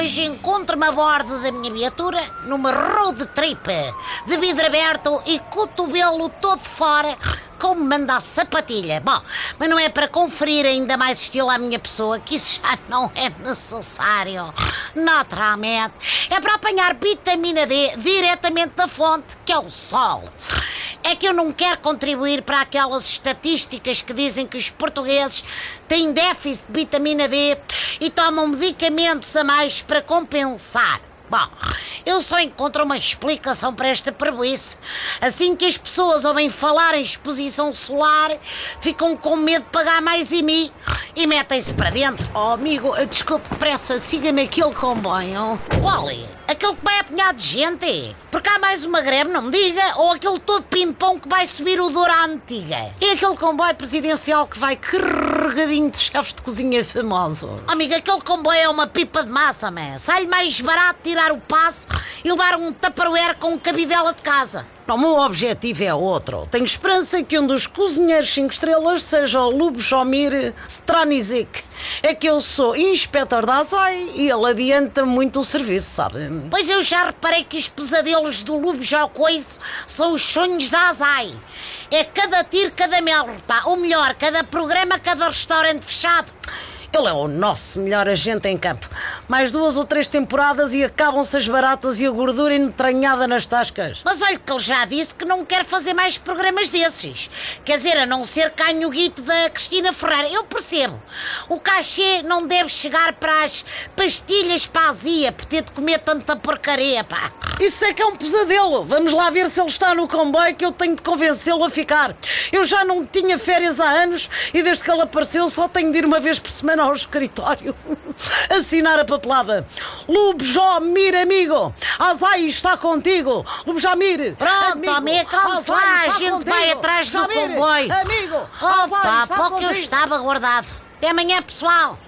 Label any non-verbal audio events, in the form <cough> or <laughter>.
hoje encontro-me a bordo da minha viatura numa road trip de vidro aberto e cotovelo todo fora como manda a sapatilha. Bom, mas não é para conferir ainda mais estilo à minha pessoa, que isso já não é necessário. Naturalmente, é para apanhar vitamina D diretamente da fonte, que é o sol. É que eu não quero contribuir para aquelas estatísticas que dizem que os portugueses têm déficit de vitamina D e tomam medicamentos a mais para compensar. Bom, eu só encontro uma explicação para esta prejuízo. Assim que as pessoas ouvem falar em exposição solar, ficam com medo de pagar mais em mim e metem-se para dentro. Oh, amigo, desculpe, depressa, siga-me aquele comboio. Qual é? Aquele que vai apanhar de gente? Porque há mais uma greve, não me diga? Ou aquele todo pimpão que vai subir o Douro à antiga? É aquele comboio presidencial que vai carregadinho de chefes de cozinha famosos. Amiga, aquele comboio é uma pipa de massa, man. Sai-lhe mais barato tirar o passo e levar um tupperware com cabidela de casa. O meu objetivo é outro. Tenho esperança que um dos cozinheiros 5 estrelas seja o Lubomir Stranizik. É que eu sou inspetor da ASAI e ele adianta muito o serviço, sabe? Pois eu já reparei que os pesadelos do Lubomir Coiso são os sonhos da ASAI. É cada tiro, cada mel, pá. Ou melhor, cada programa, cada restaurante fechado. Ele é o nosso melhor agente em campo. Mais duas ou três temporadas e acabam-se as baratas e a gordura entranhada nas tascas. Mas olha que ele já disse que não quer fazer mais programas desses. Quer dizer, a não ser canhoguito da Cristina Ferreira. Eu percebo. O cachê não deve chegar para as pastilhas para a azia por ter de comer tanta porcaria, pá. Isso é que é um pesadelo. Vamos lá ver se ele está no comboio que eu tenho de convencê-lo a ficar. Eu já não tinha férias há anos e desde que ele apareceu só tenho de ir uma vez por semana ao escritório <laughs> assinar a papelada. Lubjomir, amigo, Azai está contigo. Lubjomir, Pronto, amigo, calma lá, a gente vai atrás do comboio. Amigo, Opa, pouco eu estava guardado. Até amanhã, pessoal.